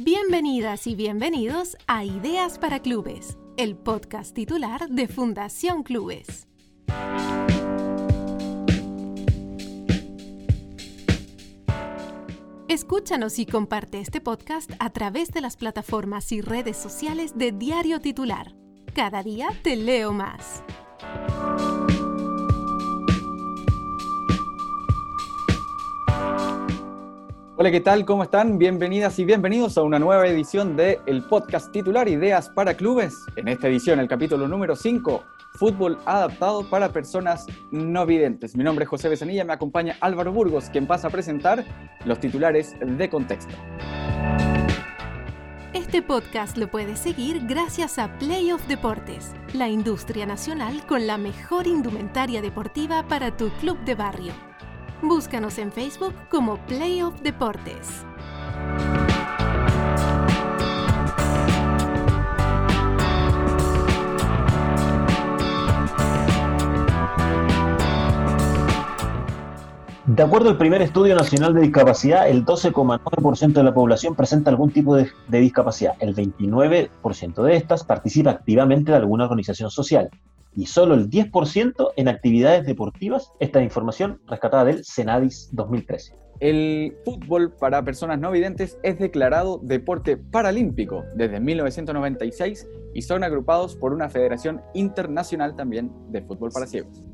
Bienvenidas y bienvenidos a Ideas para Clubes, el podcast titular de Fundación Clubes. Escúchanos y comparte este podcast a través de las plataformas y redes sociales de Diario Titular. Cada día te leo más. Hola, ¿qué tal? ¿Cómo están? Bienvenidas y bienvenidos a una nueva edición de el podcast titular Ideas para Clubes. En esta edición, el capítulo número 5, Fútbol adaptado para personas no videntes. Mi nombre es José Besanilla, me acompaña Álvaro Burgos, quien pasa a presentar los titulares de contexto. Este podcast lo puedes seguir gracias a Playoff Deportes, la industria nacional con la mejor indumentaria deportiva para tu club de barrio. Búscanos en Facebook como Playoff Deportes. De acuerdo al primer estudio nacional de discapacidad, el 12,9% de la población presenta algún tipo de, de, discapacidad. El 29% de estas participa activamente de alguna organización social y solo el 10% en actividades deportivas. Esta información rescatada del Senadis 2013. El fútbol para personas no videntes es declarado deporte paralímpico desde 1996 y son agrupados por una federación internacional también de fútbol para ciegos.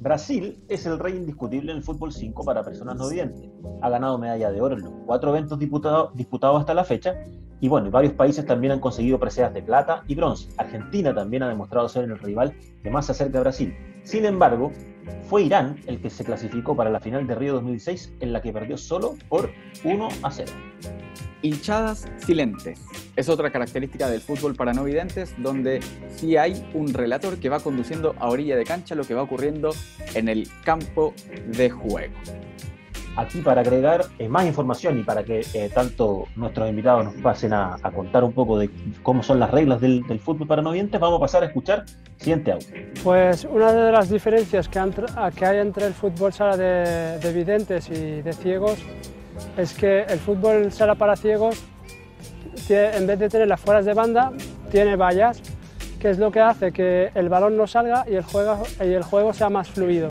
Brasil es el rey indiscutible en el fútbol 5 para personas no videntes. Ha ganado medalla de oro en los cuatro eventos disputados hasta la fecha y bueno, varios países también han conseguido preseas de plata y bronce. Argentina también ha demostrado ser el rival que más se acerca a Brasil. Sin embargo, fue Irán el que se clasificó para la final de Río 2016, en la que perdió solo por 1 a 0. Hinchadas silentes. Es otra característica del fútbol para no videntes, donde sí hay un relator que va conduciendo a orilla de cancha lo que va ocurriendo en el campo de juego aquí para agregar eh, más información y para que eh, tanto nuestros invitados nos pasen a, contar un poco de cómo son las reglas del, fútbol para no videntes, vamos a pasar a escuchar siguiente audio. Pues una de las diferencias que, hay entre el fútbol sala de, de, videntes y de ciegos es que el fútbol sala para ciegos, en vez de tener las fueras de banda, tiene vallas, que es lo que hace que el balón no salga el y el juego sea más fluido.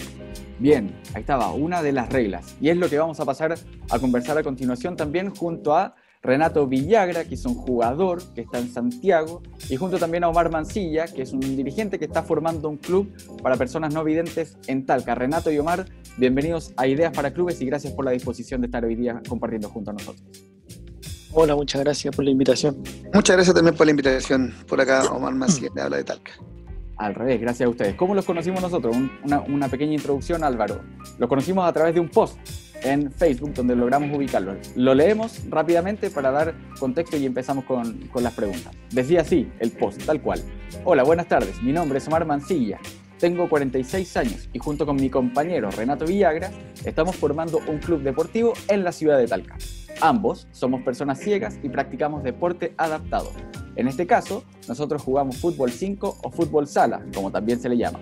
Bien, ahí estaba, una de las reglas. Y es lo que vamos a pasar a conversar a continuación también junto a Renato Villagra, que es un jugador que está en Santiago, y junto también a Omar Mancilla, que es un dirigente que está formando un club para personas no videntes en Talca. Renato y Omar, bienvenidos a Ideas para Clubes y gracias por la disposición de estar hoy día compartiendo junto a nosotros. Hola, muchas gracias por la invitación. Muchas gracias también por la invitación. Por acá, Omar Mancilla, me habla de Talca. Al revés, gracias a ustedes. ¿Cómo los conocimos nosotros? una, pequeña introducción, Álvaro. Los conocimos a través de un post en Facebook donde logramos ubicarlo. Lo leemos rápidamente para dar contexto y empezamos con, con las preguntas. Decía así el post, tal cual. Hola, buenas tardes. Mi nombre es Omar Mancilla. Tengo 46 años y junto con mi compañero Renato Villagra estamos formando un club deportivo en la ciudad de Talca. Ambos somos personas ciegas y practicamos deporte adaptado. En este caso, nosotros jugamos fútbol 5 o fútbol sala, como también se le llama.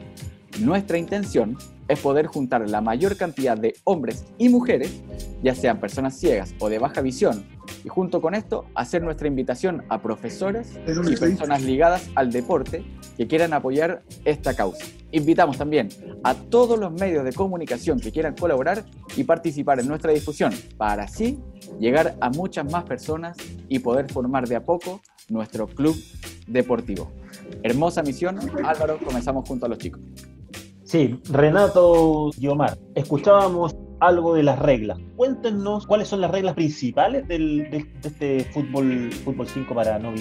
Nuestra intención es poder juntar la mayor cantidad de hombres y mujeres, ya sean personas ciegas o de baja visión, y junto con esto hacer nuestra invitación a profesores y personas ligadas al deporte que quieran apoyar esta causa. Invitamos también a todos los medios de comunicación que quieran colaborar y participar en nuestra difusión para así llegar a muchas más personas y poder formar de a poco nuestro club deportivo. Hermosa misión. Álvaro, comenzamos junto a los chicos. Sí, Renato y Omar, escuchábamos algo de las reglas. Cuéntenos cuáles son las reglas principales de, este fútbol, fútbol 5 para no.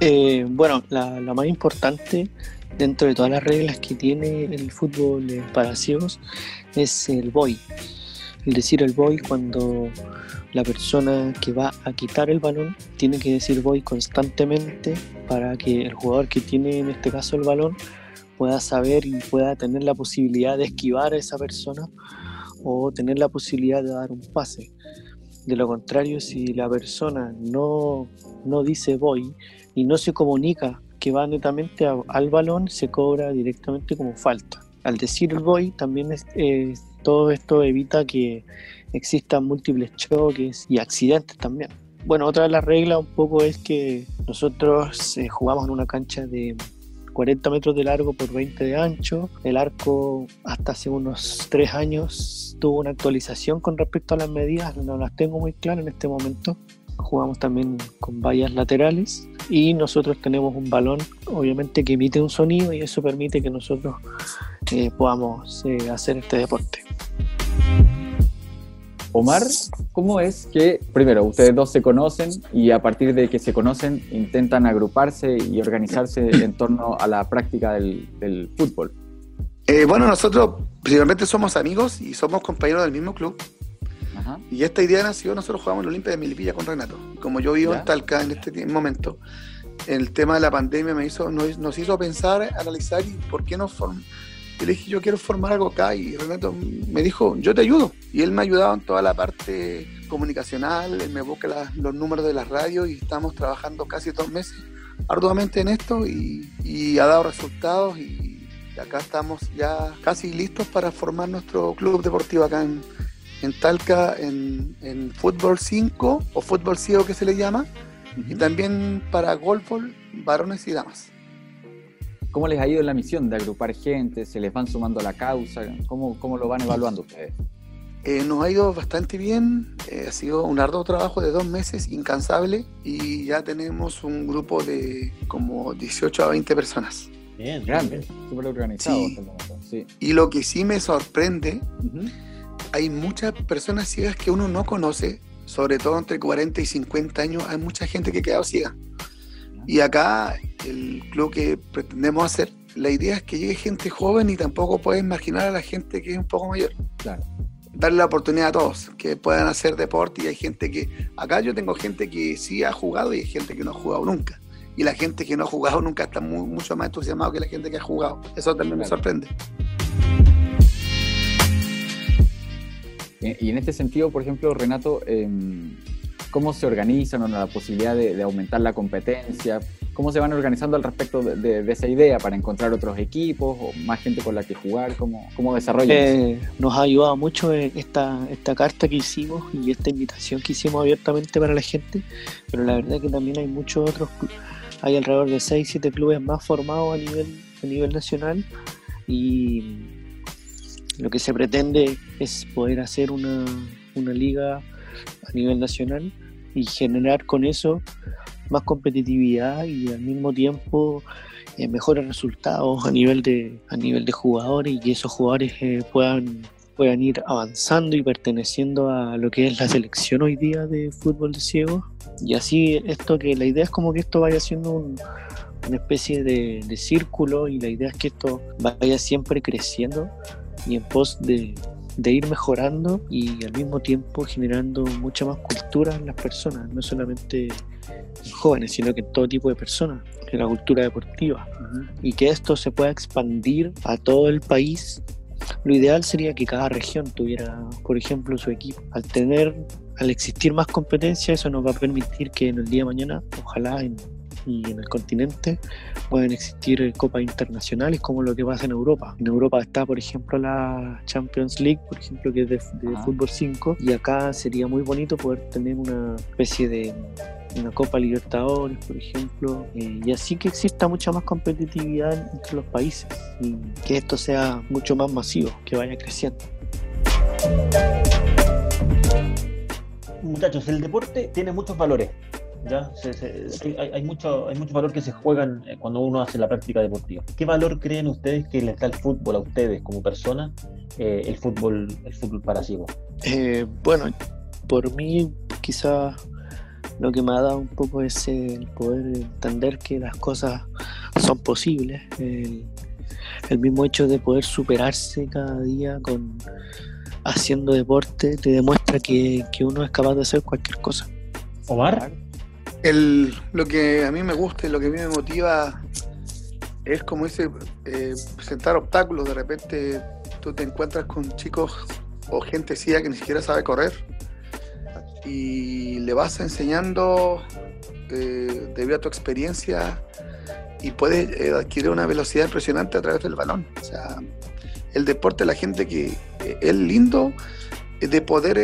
Eh, bueno, la, más importante dentro de todas las reglas que tiene el fútbol para ciegos es el boy. Es decir, el boy cuando la persona que va a quitar el balón tiene que decir voy constantemente para que el jugador que tiene en este caso el balón pueda saber y pueda tener la posibilidad de esquivar a esa persona o tener la posibilidad de dar un pase. De lo contrario, si la persona no, no dice voy y no se comunica que va netamente al balón, se cobra directamente como falta. Al decir voy, también es, todo esto evita que existan múltiples choques y accidentes también. bueno, otra de las reglas un poco es que nosotros eh, jugamos en una cancha de 40 metros de largo por 20 de ancho. El arco hasta hace unos 3 años tuvo una actualización con respecto a las medidas, no las tengo muy claras en este momento. Jugamos también con vallas laterales y nosotros tenemos un balón obviamente que emite un sonido y eso permite que nosotros eh, podamos eh, hacer este deporte. Omar, ¿cómo es que, primero, ustedes dos se conocen y a partir de que se conocen intentan agruparse y organizarse en torno a la práctica del, fútbol? Eh, bueno, nosotros principalmente somos amigos y somos compañeros del mismo club. Y esta idea nació, nosotros jugamos en Olimpia de Milipilla con Renato. Como yo vivo en Talca en este momento, el tema de la pandemia me hizo, nos, hizo pensar, analizar y por qué no formamos y le dije, yo quiero formar algo acá y Renato me dijo, yo te ayudo. Y él me ha ayudado en toda la parte comunicacional, él me busca los números de las radios y estamos trabajando casi dos meses arduamente en esto y, ha dado resultados y acá estamos ya casi listos para formar nuestro club deportivo acá en, Talca en, fútbol 5 o fútbol ciego que se le llama y también para golf, varones y damas. ¿Cómo les ha ido la misión de agrupar gente? ¿Se les van sumando a la causa? ¿Cómo, cómo lo van evaluando ustedes? Eh, nos ha ido bastante bien, eh, ha sido un arduo trabajo de dos meses, incansable, y ya tenemos un grupo de como 18 a 20 personas. Bien, grande, súper organizado. Sí. Y lo que sí me sorprende, hay muchas personas ciegas que uno no conoce, sobre todo entre 40 y 50 años, hay mucha gente que ha quedado ciega. Y acá el club que pretendemos hacer, la idea es que llegue gente joven y tampoco puedes imaginar a la gente que es un poco mayor. Claro. Darle la oportunidad a todos que puedan hacer deporte y hay gente que, acá yo tengo gente que sí ha jugado y hay gente que no ha jugado nunca. Y la gente que no ha jugado nunca está mucho más entusiasmado que la gente que ha jugado. Eso también me sorprende. Y en este sentido, por ejemplo, Renato, em, cómo se organizan o la posibilidad de, aumentar la competencia, cómo se van organizando al respecto de, esa idea para encontrar otros equipos o más gente con la que jugar, cómo, cómo desarrollan eh, Nos ha ayudado mucho esta, esta carta que hicimos y esta invitación que hicimos abiertamente para la gente, pero la verdad es que también hay muchos otros, hay alrededor de 6, 7 clubes más formados a nivel, a nivel nacional y lo que se pretende es poder hacer una, una liga a nivel nacional y generar con eso más competitividad y al mismo tiempo eh, mejores resultados a nivel de a nivel de jugadores y que esos jugadores eh, puedan puedan ir avanzando y perteneciendo a lo que es la selección hoy día de fútbol de ciegos. Y así esto que la idea es como que esto vaya siendo una especie de, de círculo y la idea es que esto vaya siempre creciendo y en pos de, de ir mejorando y al mismo tiempo generando mucha más cultura en las personas, no solamente en jóvenes, sino que en todo tipo de personas, en la cultura deportiva. Y que esto se pueda expandir a todo el país. Lo ideal sería que cada región tuviera, por ejemplo, su equipo. Al tener, al existir más competencia, eso nos va a permitir que en el día de mañana, ojalá en y en el continente pueden existir copas internacionales como lo que pasa en Europa. En Europa está, por ejemplo, la Champions League, por ejemplo, que es de, fútbol 5, y acá sería muy bonito poder tener una especie de una Copa Libertadores, por ejemplo, eh, y así que exista mucha más competitividad entre los países y que esto sea mucho más masivo, que vaya creciendo. Muchachos, el deporte tiene muchos valores. ¿Ya? hay, mucho, hay mucho valor que se juegan eh, cuando uno hace la práctica deportiva. ¿Qué valor creen ustedes que les da el fútbol a ustedes como personas, eh, el, fútbol, el fútbol para eh, bueno, por mí quizás lo que me ha dado un poco es el poder entender que las cosas son posibles, el, mismo hecho de poder superarse cada día con haciendo deporte te demuestra que, que uno es capaz de hacer cualquier cosa. Omar lo que a mí me gusta y lo que a mí me motiva es como ese eh, presentar obstáculos. De repente tú te encuentras con chicos o gente ciega que ni siquiera sabe correr y le vas enseñando eh, debido a tu experiencia y puedes eh, adquirir una velocidad impresionante a través del balón. O sea, el deporte, la gente que es lindo de poder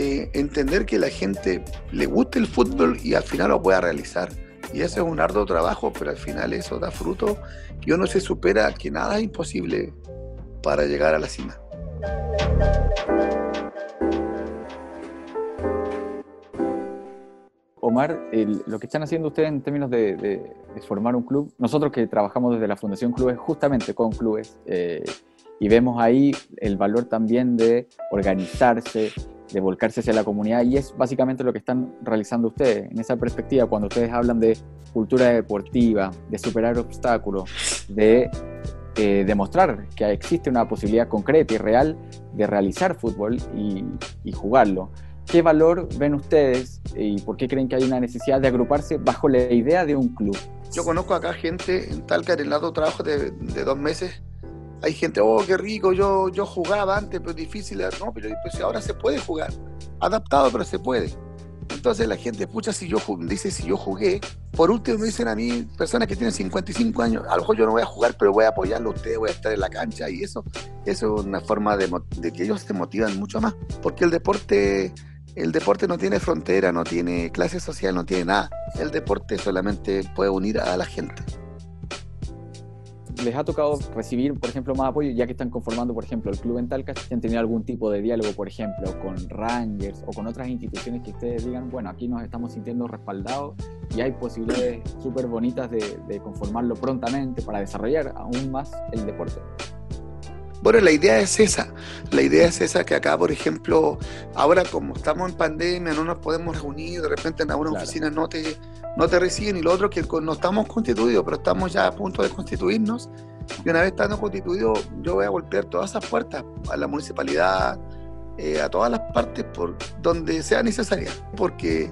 eh, entender que la gente le guste el fútbol y al final lo pueda realizar. Y eso es un arduo trabajo, pero al final eso da fruto y uno se supera que nada es imposible para llegar a la cima. Omar, lo que están haciendo ustedes en términos de, formar un club, nosotros que trabajamos desde la Fundación Clubes justamente con clubes eh, y vemos ahí el valor también de organizarse, de volcarse hacia la comunidad y es básicamente lo que están realizando ustedes en esa perspectiva cuando ustedes hablan de cultura deportiva, de superar obstáculos, de eh, demostrar que existe una posibilidad concreta y real de realizar fútbol y, jugarlo. ¿Qué valor ven ustedes y por qué creen que hay una necesidad de agruparse bajo la idea de un club? Yo conozco acá gente en Talca, en el lado trabajo de dos meses, hay gente, oh, qué rico, yo, yo jugaba antes, pero difícil. No, pero pues, ahora se puede jugar. Adaptado, pero se puede. Entonces la gente, escucha si yo dice si yo jugué. Por último me dicen a mí, personas que tienen 55 años, a lo mejor yo no voy a jugar, pero voy a apoyarlo a ustedes, voy a estar en la cancha. Y eso, eso es una forma de, de que ellos se motivan mucho más. Porque el deporte, el deporte no tiene frontera, no tiene clase social, no tiene nada. El deporte solamente puede unir a la gente les ha tocado recibir, por ejemplo, más apoyo, ya que están conformando, por ejemplo, el club en Talca, si han tenido algún tipo de diálogo, por ejemplo, con Rangers o con otras instituciones que ustedes digan, bueno, aquí nos estamos sintiendo respaldados y hay posibilidades súper bonitas de, de conformarlo prontamente para desarrollar aún más el deporte. Bueno, la idea es esa. La idea es esa que acá, por ejemplo, ahora como estamos en pandemia, no nos podemos reunir, de repente en alguna oficina no te, no te reciben y lo otro que no estamos constituidos, pero estamos ya a punto de constituirnos. Y una vez estando constituidos, yo voy a golpear todas esas puertas a la municipalidad, eh, a todas las partes por donde sea necesaria. Porque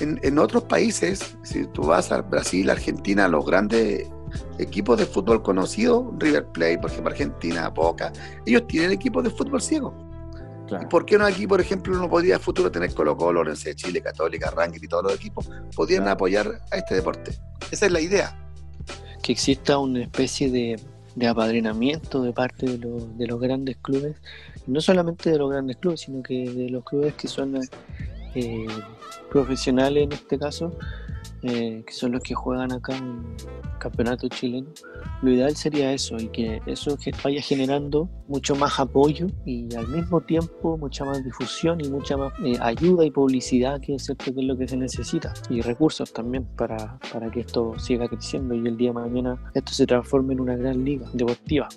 en, en otros países, si tú vas a Brasil, Argentina, los grandes equipos de fútbol conocidos, River Plate, por ejemplo, Argentina, Boca, ellos tienen equipos de fútbol ciego. ¿Y por qué no aquí, por ejemplo, no podría a futuro tener Colo Colo, Lorenzo de Chile, Católica, Ranking y todos los equipos? Podrían apoyar a este deporte. Esa es la idea. Que exista una especie de, apadrinamiento de parte de, de, los grandes clubes, no solamente de los grandes clubes, sino que de los clubes que son eh, profesionales en este caso, eh, que son los que juegan acá en campeonato chileno, lo ideal sería eso y que eso vaya generando mucho más apoyo y al mismo tiempo mucha más difusión y mucha más eh, ayuda y publicidad que es, cierto que es lo que se necesita y recursos también para, para que esto siga creciendo y el día de mañana esto se transforme en una gran liga deportiva.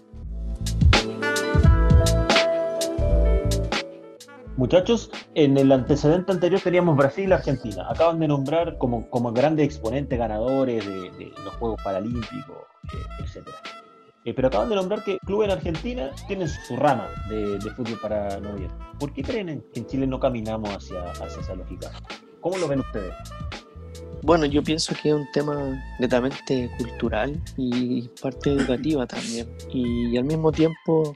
Muchachos, en el antecedente anterior teníamos Brasil y Argentina. Acaban de nombrar como, como grandes exponentes ganadores de, los Juegos Paralímpicos, eh, etc. Eh, pero acaban de nombrar que clubes en Argentina tienen su rama de, fútbol para noviembre. ¿Por qué creen que en Chile no caminamos hacia, hacia esa lógica? ¿Cómo lo ven ustedes? Bueno, yo pienso que es un tema netamente cultural y parte educativa también. Y al mismo tiempo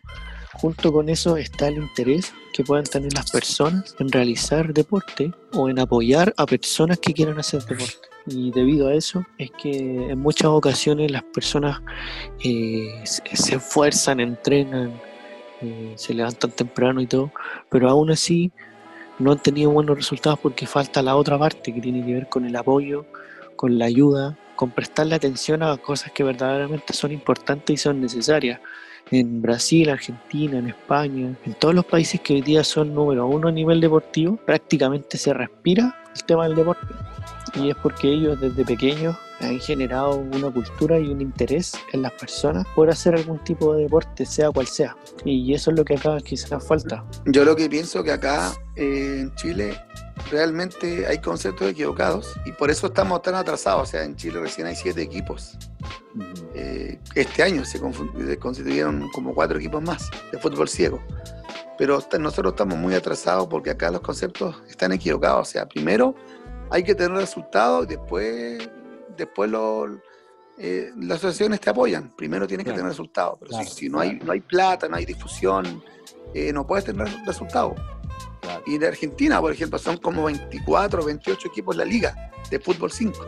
Junto con eso está el interés que puedan tener las personas en realizar deporte o en apoyar a personas que quieran hacer deporte. Y debido a eso es que en muchas ocasiones las personas eh, se esfuerzan, entrenan, eh, se levantan temprano y todo, pero aún así no han tenido buenos resultados porque falta la otra parte que tiene que ver con el apoyo, con la ayuda, con prestarle atención a cosas que verdaderamente son importantes y son necesarias en Brasil, Argentina, en España, en todos los países que hoy día son número uno a nivel deportivo, prácticamente se respira el tema del deporte. Y es porque ellos desde pequeños han generado una cultura y un interés en las personas por hacer algún tipo de deporte, sea cual sea. Y eso es lo que acá quizás falta. Yo lo que pienso que acá eh, en Chile realmente hay conceptos equivocados y por eso estamos tan atrasados. O sea, en Chile recién hay siete equipos. Eh, este año se constituyeron como cuatro equipos más de fútbol ciego. Pero nosotros estamos muy atrasados porque acá los conceptos están equivocados. O sea, primero hay que tener resultados y después, después eh, las asociaciones te apoyan. Primero tienes que tener resultados. Pero si, no, hay, no hay plata, no hay difusión, eh, no puedes tener resultados. Y en Argentina, por ejemplo, son como 24 o 28 equipos la liga de fútbol 5.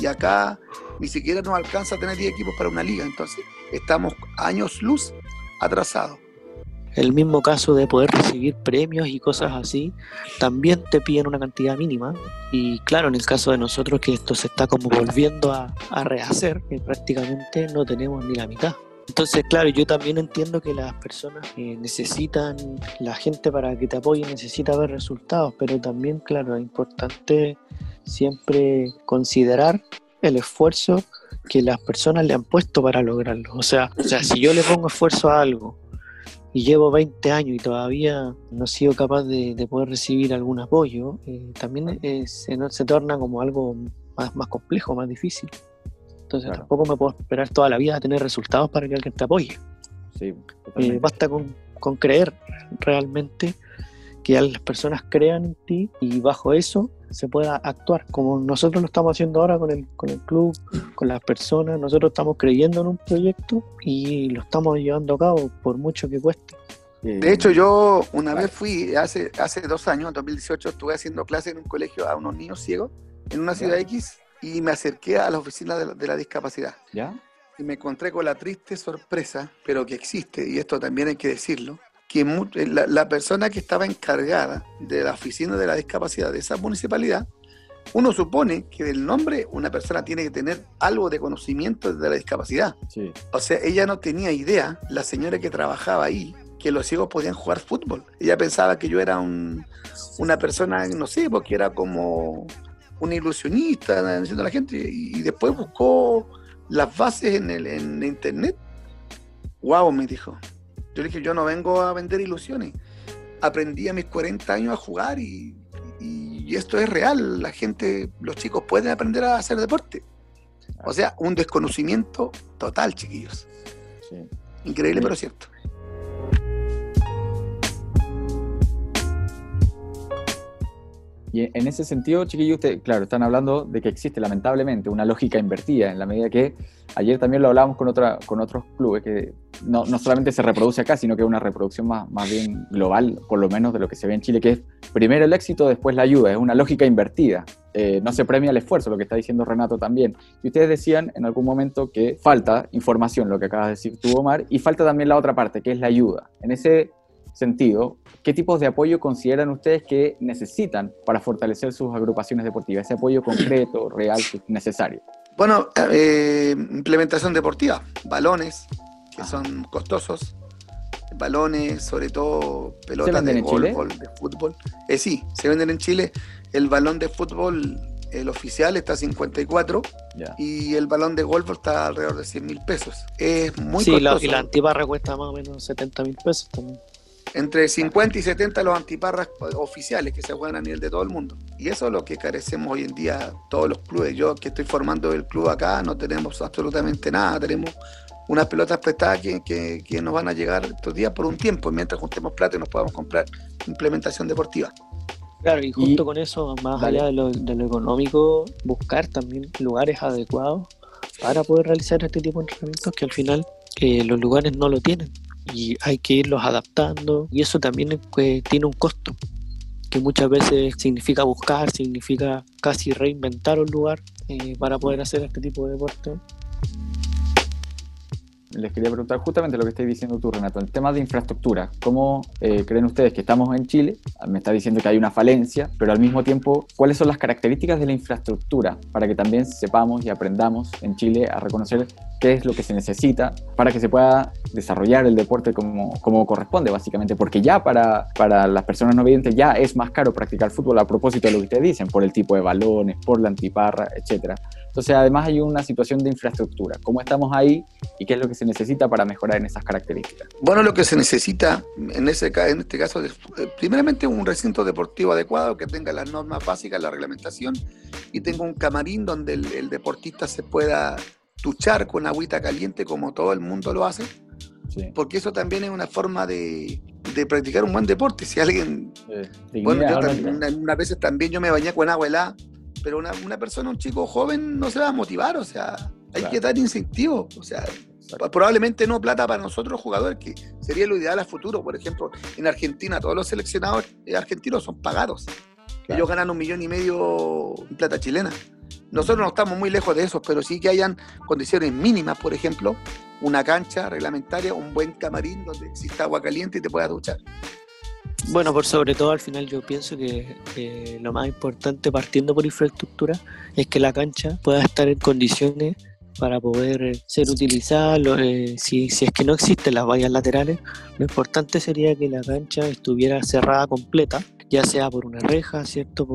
Y acá ni siquiera nos alcanza a tener 10 equipos para una liga. Entonces, estamos años luz atrasados. el mismo caso de poder recibir premios y cosas así, también te piden una cantidad mínima. Y claro, en el caso de nosotros que esto se está como volviendo a, rehacer, que prácticamente no tenemos ni la mitad. Entonces, claro, yo también entiendo que las personas eh, necesitan, la gente para que te apoye necesita ver resultados, pero también, claro, es importante siempre considerar el esfuerzo que las personas le han puesto para lograrlo. O sea, si yo le pongo esfuerzo a algo y llevo 20 años y todavía no he sido capaz de, poder recibir algún apoyo, eh, también se, se, torna como algo más complejo, más difícil. Entonces tampoco me puedo esperar toda la vida a tener resultados para que alguien te apoye. Sí, eh, basta con, con creer realmente que las personas crean en ti y bajo eso se pueda actuar, como nosotros lo estamos haciendo ahora con el, con el club, con las personas, nosotros estamos creyendo en un proyecto y lo estamos llevando a cabo por mucho que cueste. De hecho, yo una vez fui, hace, hace dos años, en 2018, estuve haciendo clase en un colegio a unos niños ciegos en una ciudad X y me acerqué a la oficina de la, de la discapacidad. ¿Ya? Y me encontré con la triste sorpresa, pero que existe, y esto también hay que decirlo, que eh, la, persona que estaba encargada de la oficina de la discapacidad de esa municipalidad, uno supone que del nombre una persona tiene que tener algo de conocimiento de la discapacidad. O sea, ella no tenía idea, la señora que trabajaba ahí, que los ciegos podían jugar fútbol. Ella pensaba que yo era una persona, no sé, porque era como un ilusionista, diciendo a la gente, y, después buscó las bases en, el, en internet. Wow, me dijo, yo le dije, yo no vengo a vender ilusiones. Aprendí a mis 40 años a jugar y, esto es real. La gente, los chicos pueden aprender a hacer deporte. O sea, un desconocimiento total, chiquillos. Increíble, pero cierto. Y en ese sentido, chiquillos, usted, claro, están hablando de que existe lamentablemente una lógica invertida, en la medida que ayer también lo hablábamos con, otra, con otros clubes, que no, no solamente se reproduce acá, sino que es una reproducción más, más bien global, por lo menos de lo que se ve en Chile, que es primero el éxito, después la ayuda, es una lógica invertida. Eh, no se premia el esfuerzo, lo que está diciendo Renato también. Y ustedes decían en algún momento que falta información, lo que acabas de decir tú, Omar, y falta también la otra parte, que es la ayuda. En ese sentido, ¿qué tipos de apoyo consideran ustedes que necesitan para fortalecer sus agrupaciones deportivas? Ese apoyo concreto, real, necesario. Bueno, eh, implementación deportiva, balones, que son costosos, balones, sobre todo pelotas de golf, de fútbol. Eh, sí, se venden en Chile. El balón de fútbol, el oficial, está a 54 y el balón de golf está alrededor de 100 mil pesos. Es muy sí, y la antibarra cuesta más o menos 70 mil pesos también entre 50 y 70 los antiparras oficiales que se juegan a nivel de todo el mundo. Y eso es lo que carecemos hoy en día todos los clubes. Yo que estoy formando el club acá no tenemos absolutamente nada, tenemos unas pelotas prestadas que, que, nos van a llegar estos días por un tiempo, mientras juntemos plata y nos podamos comprar implementación deportiva. Claro, y junto con eso, más allá de lo, de lo económico, buscar también lugares adecuados para poder realizar este tipo de entrenamientos que al final eh, los lugares no lo tienen y hay que irlos adaptando. Y eso también pues, tiene un costo que muchas veces significa buscar, significa casi reinventar un lugar eh, para poder hacer este tipo de deporte les quería preguntar justamente lo que estáis diciendo tú, Renato, el tema de infraestructura. ¿Cómo eh, creen ustedes que estamos en Chile? Me está diciendo que hay una falencia, pero al mismo tiempo, ¿cuáles son las características de la infraestructura para que también sepamos y aprendamos en Chile a reconocer qué es lo que se necesita para que se pueda desarrollar el deporte como, como corresponde, básicamente? Porque ya para, para las personas no videntes ya es más caro practicar fútbol a propósito de lo que ustedes dicen, por el tipo de balones, por la antiparra, etcétera. Entonces, además hay una situación de infraestructura. ¿Cómo estamos ahí y qué es lo que se necesita para mejorar en esas características? Bueno, lo que se necesita en, ese, en este caso, es, eh, primeramente un recinto deportivo adecuado que tenga las normas básicas, la reglamentación y tenga un camarín donde el, deportista se pueda tuchar con agüita caliente como todo el mundo lo hace. Porque eso también es una forma de, practicar un buen deporte. Si alguien. bueno, yo también, unas veces también yo me bañé con agua helada pero una, una, persona, un chico joven, no se va a motivar, o sea, hay que dar incentivo, o sea, probablemente no plata para nosotros jugadores, que sería lo ideal a futuro. Por ejemplo, en Argentina todos los seleccionados argentinos son pagados. Ellos ganan un millón y medio en plata chilena. Nosotros no estamos muy lejos de eso, pero sí que hayan condiciones mínimas, por ejemplo, una cancha reglamentaria, un buen camarín donde exista agua caliente y te puedas duchar. Bueno, por sobre todo al final yo pienso que lo más importante partiendo por infraestructura es que la cancha pueda estar en condiciones para poder ser utilizada. Eh, si, si, es que no existen las vallas laterales, lo importante sería que la cancha estuviera cerrada completa ya sea por una reja, ¿cierto?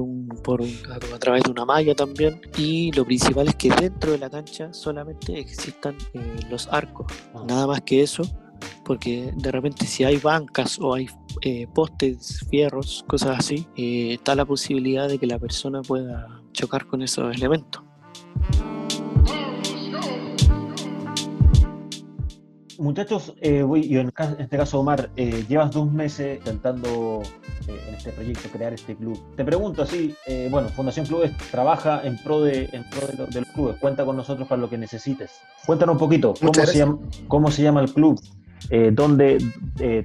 Por, a, través de una malla también. Y lo principal es que dentro de la cancha solamente existan eh, los arcos, ah. nada más que eso, porque de repente si hay bancas o hay eh, postes, fierros, cosas así, eh, está la posibilidad de que la persona pueda chocar con esos elementos. Muchachos, eh, voy, en, este caso Omar, eh, llevas dos meses intentando eh, en este proyecto crear este club. Te pregunto así, bueno, Fundación Clubes trabaja en pro de, en pro de, los clubes, cuenta con nosotros para lo que necesites. Cuéntanos un poquito, ¿cómo se, llama, ¿cómo se, llama, el club? ¿Dónde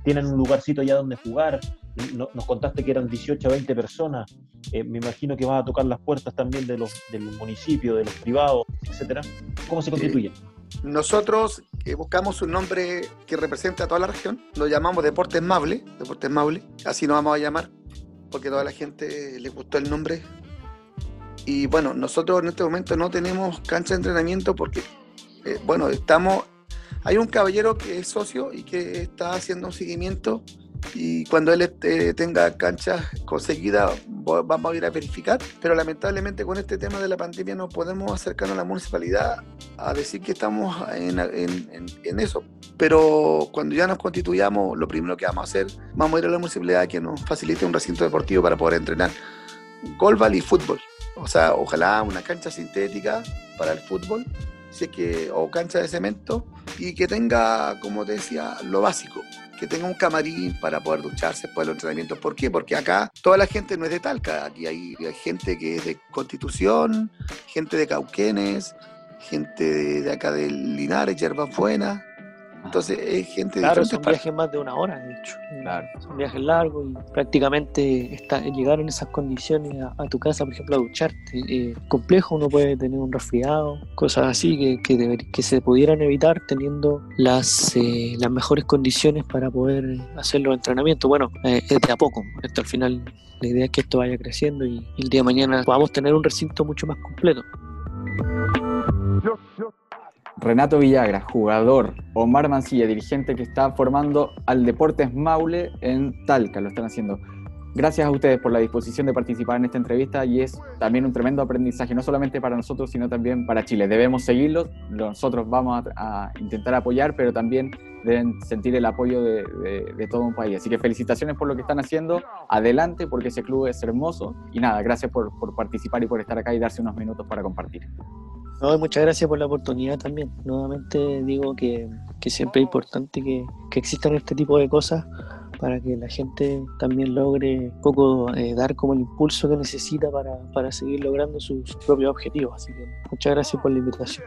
tienen un lugarcito ya donde jugar? nos contaste que eran 18 a 20 personas. me imagino que vas a tocar las puertas también de los, del municipio, de los privados, etcétera. ¿Cómo se constituye? Nosotros eh, buscamos un nombre que represente a toda la región, lo llamamos Deportes Mable, Deportes Mable, así nos vamos a llamar, porque a toda la gente le gustó el nombre. Y bueno, nosotros en este momento no tenemos cancha de entrenamiento porque, eh, bueno, estamos, hay un caballero que es socio y que está haciendo un seguimiento y cuando él eh, tenga canchas conseguidas vamos a ir a verificar, pero lamentablemente con este tema de la pandemia no podemos acercarnos a la municipalidad a decir que estamos en, en, eso. Pero cuando ya nos constituyamos, lo primero que vamos a hacer, vamos a ir a la municipalidad que nos facilite un recinto deportivo para poder entrenar golbal y fútbol. O sea, ojalá una cancha sintética para el fútbol, si que, o cancha de cemento, y que tenga, como te decía, lo básico, que tenga un camarín para poder ducharse después de los entrenamientos. ¿Por qué? Porque acá toda la gente no es de Talca, aquí hay, gente que es de Constitución, gente de Cauquenes, gente de, acá de Linares, Yerbas Buenas, entonces es gente de Claro, son viajes más de una hora, de hecho. Claro. Son viajes largos y prácticamente está, llegar en esas condiciones a, tu casa, por ejemplo, a ducharte. Eh, complejo, uno puede tener un resfriado, cosas así que, que, que se pudieran evitar teniendo las, eh, las mejores condiciones para poder hacer los entrenamientos. Bueno, eh, es de a poco. Esto al final, la idea es que esto vaya creciendo y el día de mañana podamos tener un recinto mucho más completo. Renato Villagra, jugador, Omar Mancilla, dirigente que está formando al Deportes Maule en Talca, lo están haciendo. Gracias a ustedes por la disposición de participar en esta entrevista y es también un tremendo aprendizaje, no solamente para nosotros, sino también para Chile. Debemos seguirlos, nosotros vamos a, intentar apoyar, pero también deben sentir el apoyo de, todo un país. Así que felicitaciones por lo que están haciendo, adelante porque ese club es hermoso y nada, gracias por participar y por estar acá y darse unos minutos para compartir muchas gracias por la oportunidad también. Nuevamente digo que, siempre es importante que, existan este tipo de cosas para que la gente también logre un poco eh, dar como el impulso que necesita para, seguir logrando sus, propios objetivos. Así que muchas gracias por la invitación.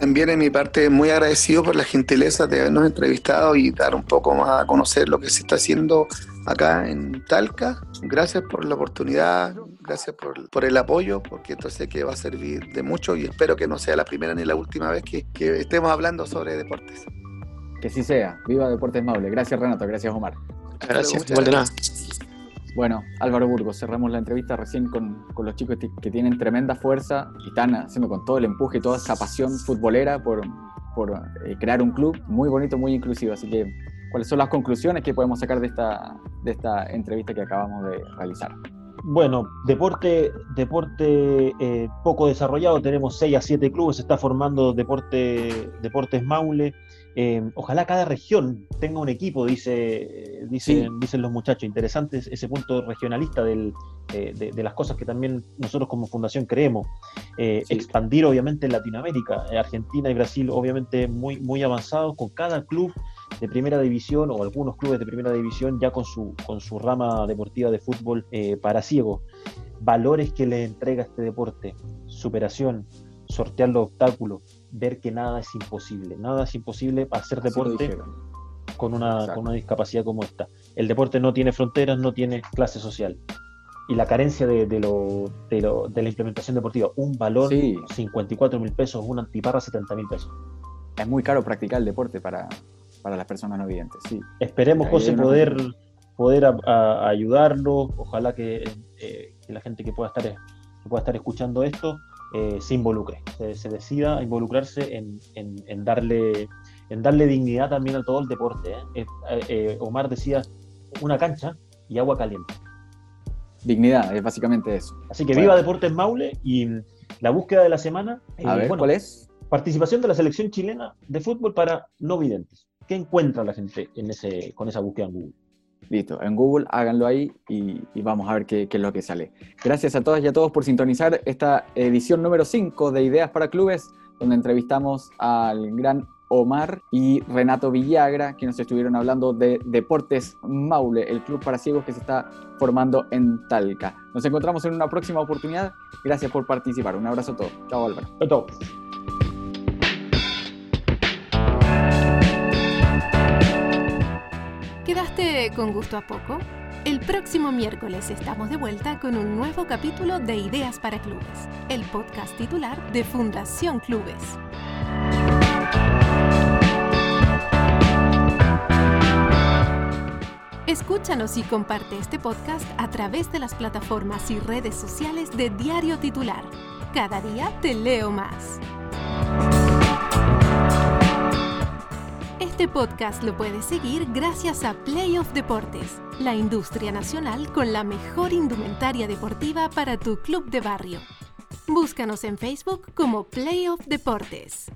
También en mi parte muy agradecido por la gentileza de habernos entrevistado y dar un poco más a conocer lo que se está haciendo acá en Talca. Gracias por la oportunidad, gracias por, por el apoyo, porque esto sé que va a servir de mucho y espero que no sea la primera ni la última vez que, que estemos hablando sobre deportes. Que sí sea. Viva Deportes Maule. Gracias Renato, gracias Omar. Gracias, igual de nada. Bueno, Álvaro Burgos, cerramos la entrevista recién con, con, los chicos que tienen tremenda fuerza y están haciendo con todo el empuje y toda esa pasión futbolera por, por eh, crear un club muy bonito, muy inclusivo. Así que, ¿cuáles son las conclusiones que podemos sacar de esta, de esta entrevista que acabamos de realizar? Bueno, deporte, deporte eh, poco desarrollado, tenemos 6 a 7 clubes, se está formando deporte, Deportes Maule. Eh, ojalá cada región tenga un equipo, dice, dicen, dicen los muchachos. Interesante ese punto regionalista del, eh, de, las cosas que también nosotros como fundación creemos. Expandir obviamente en Latinoamérica, Argentina y Brasil obviamente muy, muy avanzados, con cada club de primera división o algunos clubes de primera división ya con su, con su rama deportiva de fútbol eh, para ciegos. Valores que le entrega este deporte, superación, sortear los obstáculos, ver que nada es imposible. Nada es imposible para hacer deporte con una, con una discapacidad como esta. El deporte no tiene fronteras, no tiene clase social. y la carencia de, de, lo, de, la implementación deportiva. Un valor, sí. 54 mil pesos, una antiparra, 70 mil pesos. Es muy caro practicar el deporte para, para las personas no videntes, sí. Esperemos, José, poder, poder ayudarlo. Ojalá que, eh, que, la gente que pueda estar, que pueda estar escuchando esto eh, se involucre, se, decida a involucrarse en, en, darle, en darle dignidad también a todo el deporte. ¿eh? Omar decía, una cancha y agua caliente dignidad, es básicamente eso. Así que viva Deportes Maule y la búsqueda de la semana. A ver, ¿cuál es? Participación de la selección chilena de fútbol para no videntes. ¿Qué encuentra la gente en ese, con esa búsqueda en Google? Listo, en Google háganlo ahí y, vamos a ver qué, qué, es lo que sale. Gracias a todas y a todos por sintonizar esta edición número 5 de Ideas para Clubes, donde entrevistamos al gran Omar y Renato Villagra, que nos estuvieron hablando de Deportes Maule, el club para ciegos que se está formando en Talca. Nos encontramos en una próxima oportunidad. Gracias por participar. Un abrazo a todos. Chao, Álvaro. Chao. ¿Quedaste con gusto a poco? El próximo miércoles estamos de vuelta con un nuevo capítulo de Ideas para Clubes, el podcast titular de Fundación Clubes. Escúchanos y comparte este podcast a través de las plataformas y redes sociales de Diario Titular. Cada día te leo más. Este podcast lo puedes seguir gracias a Playoff Deportes, la industria nacional con la mejor indumentaria deportiva para tu club de barrio. Búscanos en Facebook como Playoff Deportes.